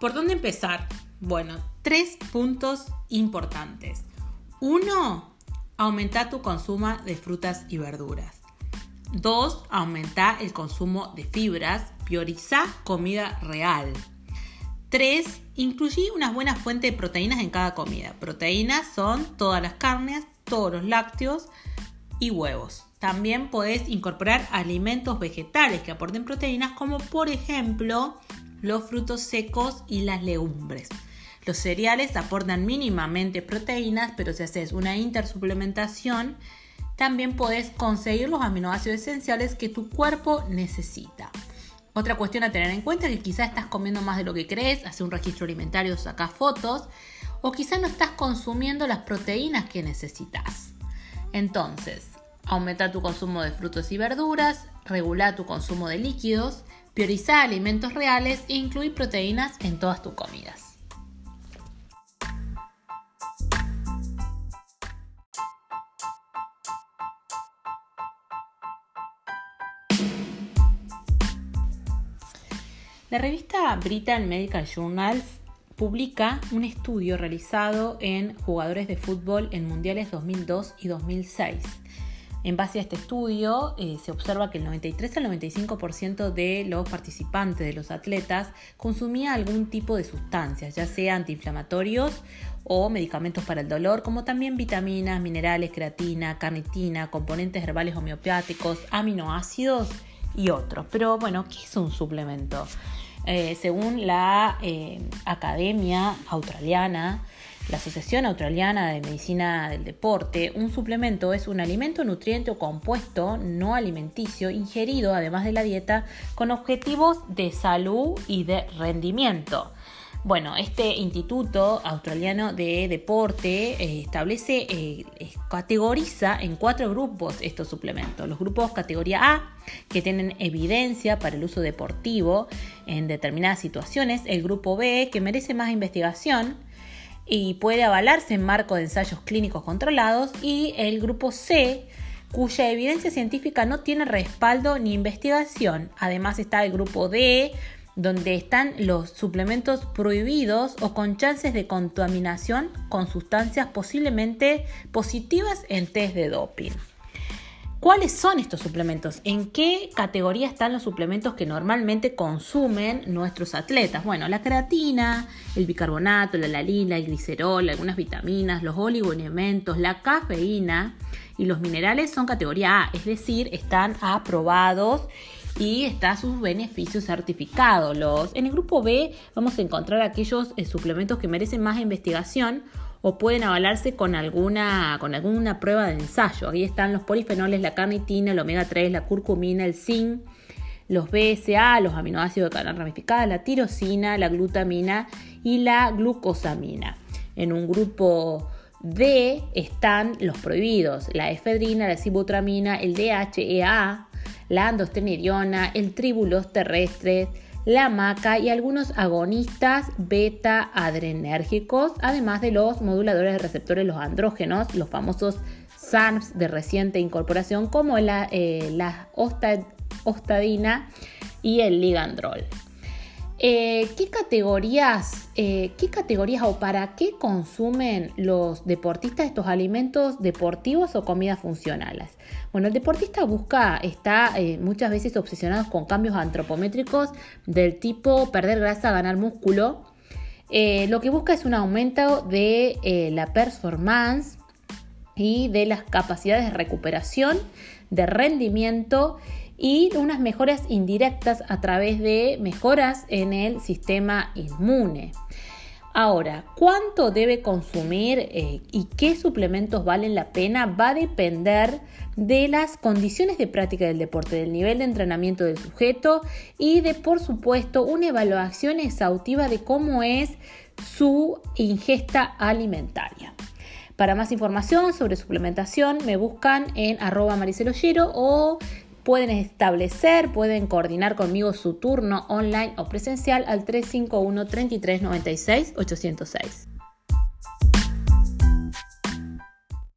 ¿Por dónde empezar? Bueno, tres puntos importantes. Uno, aumenta tu consumo de frutas y verduras. Dos, aumenta el consumo de fibras. Prioriza comida real. 3. Incluye unas buenas fuentes de proteínas en cada comida. Proteínas son todas las carnes, todos los lácteos y huevos. También puedes incorporar alimentos vegetales que aporten proteínas como por ejemplo los frutos secos y las legumbres. Los cereales aportan mínimamente proteínas, pero si haces una intersuplementación, también puedes conseguir los aminoácidos esenciales que tu cuerpo necesita. Otra cuestión a tener en cuenta es que quizás estás comiendo más de lo que crees, hace un registro alimentario, saca fotos, o quizás no estás consumiendo las proteínas que necesitas. Entonces, aumenta tu consumo de frutos y verduras, regula tu consumo de líquidos, prioriza alimentos reales e incluir proteínas en todas tus comidas. La revista Britain Medical Journals publica un estudio realizado en jugadores de fútbol en mundiales 2002 y 2006. En base a este estudio eh, se observa que el 93 al 95% de los participantes, de los atletas, consumía algún tipo de sustancias, ya sea antiinflamatorios o medicamentos para el dolor, como también vitaminas, minerales, creatina, carnitina, componentes herbales homeopáticos, aminoácidos y otros. Pero bueno, ¿qué es un suplemento? Eh, según la eh, Academia Australiana, la Asociación Australiana de Medicina del Deporte, un suplemento es un alimento, nutriente o compuesto no alimenticio ingerido además de la dieta con objetivos de salud y de rendimiento. Bueno, este Instituto Australiano de Deporte eh, establece, eh, categoriza en cuatro grupos estos suplementos. Los grupos categoría A, que tienen evidencia para el uso deportivo en determinadas situaciones. El grupo B, que merece más investigación y puede avalarse en marco de ensayos clínicos controlados. Y el grupo C, cuya evidencia científica no tiene respaldo ni investigación. Además está el grupo D, donde están los suplementos prohibidos o con chances de contaminación con sustancias posiblemente positivas en test de doping. ¿Cuáles son estos suplementos? ¿En qué categoría están los suplementos que normalmente consumen nuestros atletas? Bueno, la creatina, el bicarbonato, la lalina, el glicerol, algunas vitaminas, los oligoelementos, la cafeína y los minerales son categoría A, es decir, están aprobados y está sus beneficios certificados. Los, en el grupo B vamos a encontrar aquellos eh, suplementos que merecen más investigación o pueden avalarse con alguna, con alguna prueba de ensayo. Ahí están los polifenoles, la carnitina, el omega 3, la curcumina, el zinc, los BSA, los aminoácidos de cadena ramificada, la tirosina, la glutamina y la glucosamina. En un grupo D están los prohibidos, la efedrina, la sibutramina, el DHEA, la andostenidiona, el tríbulos terrestres, la maca y algunos agonistas beta adrenérgicos, además de los moduladores de receptores, los andrógenos, los famosos SARMs de reciente incorporación, como la, eh, la ostadina y el ligandrol. Eh, ¿qué, categorías, eh, ¿Qué categorías o para qué consumen los deportistas estos alimentos deportivos o comidas funcionales? Bueno, el deportista busca, está eh, muchas veces obsesionado con cambios antropométricos del tipo perder grasa, ganar músculo. lo que busca es un aumento de la performance y de las capacidades de recuperación, de rendimiento y unas mejoras indirectas a través de mejoras en el sistema inmune. Ahora, ¿cuánto debe consumir eh, y qué suplementos valen la pena? Va a depender de las condiciones de práctica del deporte, del nivel de entrenamiento del sujeto y de, por supuesto, una evaluación exhaustiva de cómo es su ingesta alimentaria. Para más información sobre suplementación me buscan en arroba mariceloyero o pueden establecer, pueden coordinar conmigo su turno online o presencial al 351 33 96 806.